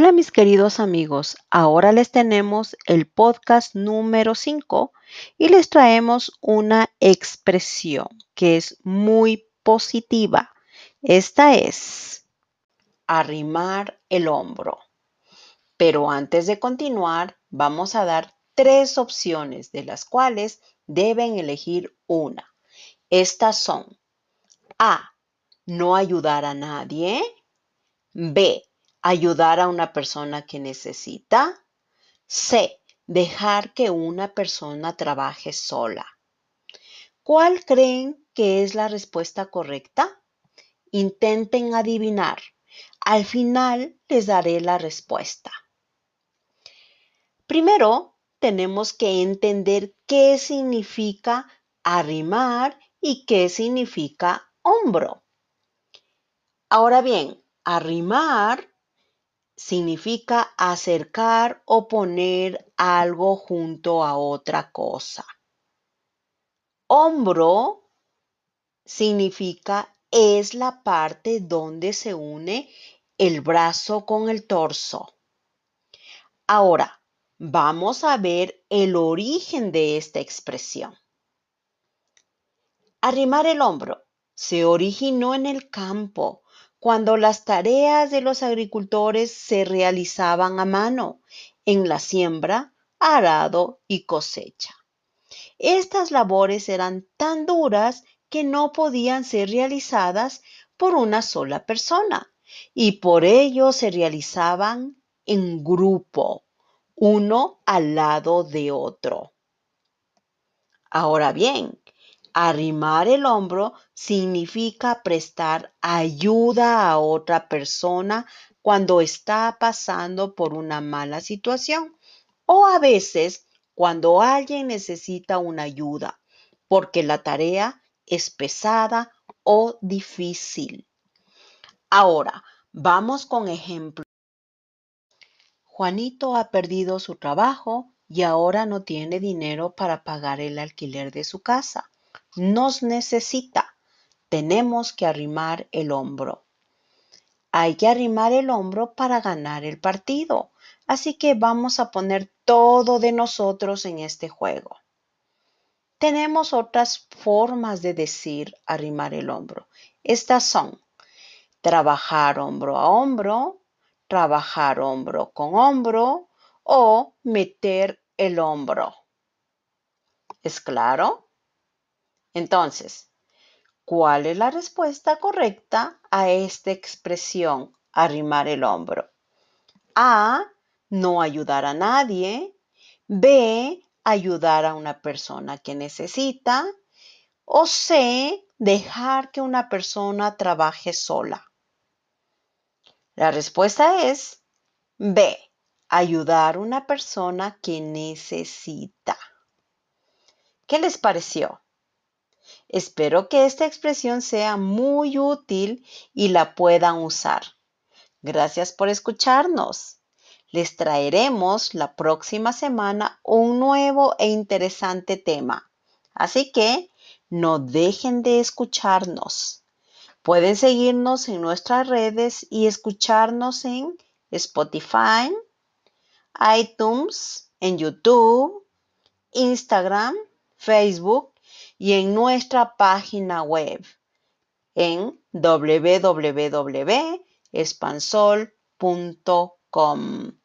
Hola mis queridos amigos, ahora les tenemos el podcast número 5 y les traemos una expresión que es muy positiva. Esta es arrimar el hombro. Pero antes de continuar, vamos a dar tres opciones de las cuales deben elegir una. Estas son A. No ayudar a nadie. B. Ayudar a una persona que necesita. C. Dejar que una persona trabaje sola. ¿Cuál creen que es la respuesta correcta? Intenten adivinar. Al final les daré la respuesta. Primero, tenemos que entender qué significa arrimar y qué significa hombro. Ahora bien, arrimar significa acercar o poner algo junto a otra cosa. Hombro significa es la parte donde se une el brazo con el torso. Ahora, vamos a ver el origen de esta expresión. Arrimar el hombro se originó en el campo cuando las tareas de los agricultores se realizaban a mano en la siembra, arado y cosecha. Estas labores eran tan duras que no podían ser realizadas por una sola persona y por ello se realizaban en grupo, uno al lado de otro. Ahora bien, Arrimar el hombro significa prestar ayuda a otra persona cuando está pasando por una mala situación o a veces cuando alguien necesita una ayuda porque la tarea es pesada o difícil. Ahora, vamos con ejemplos. Juanito ha perdido su trabajo y ahora no tiene dinero para pagar el alquiler de su casa nos necesita. Tenemos que arrimar el hombro. Hay que arrimar el hombro para ganar el partido. Así que vamos a poner todo de nosotros en este juego. Tenemos otras formas de decir arrimar el hombro. Estas son trabajar hombro a hombro, trabajar hombro con hombro o meter el hombro. ¿Es claro? Entonces, ¿cuál es la respuesta correcta a esta expresión, arrimar el hombro? A, no ayudar a nadie. B, ayudar a una persona que necesita. O C, dejar que una persona trabaje sola. La respuesta es B, ayudar a una persona que necesita. ¿Qué les pareció? Espero que esta expresión sea muy útil y la puedan usar. Gracias por escucharnos. Les traeremos la próxima semana un nuevo e interesante tema. Así que no dejen de escucharnos. Pueden seguirnos en nuestras redes y escucharnos en Spotify, iTunes, en YouTube, Instagram, Facebook y en nuestra página web en www.espansol.com.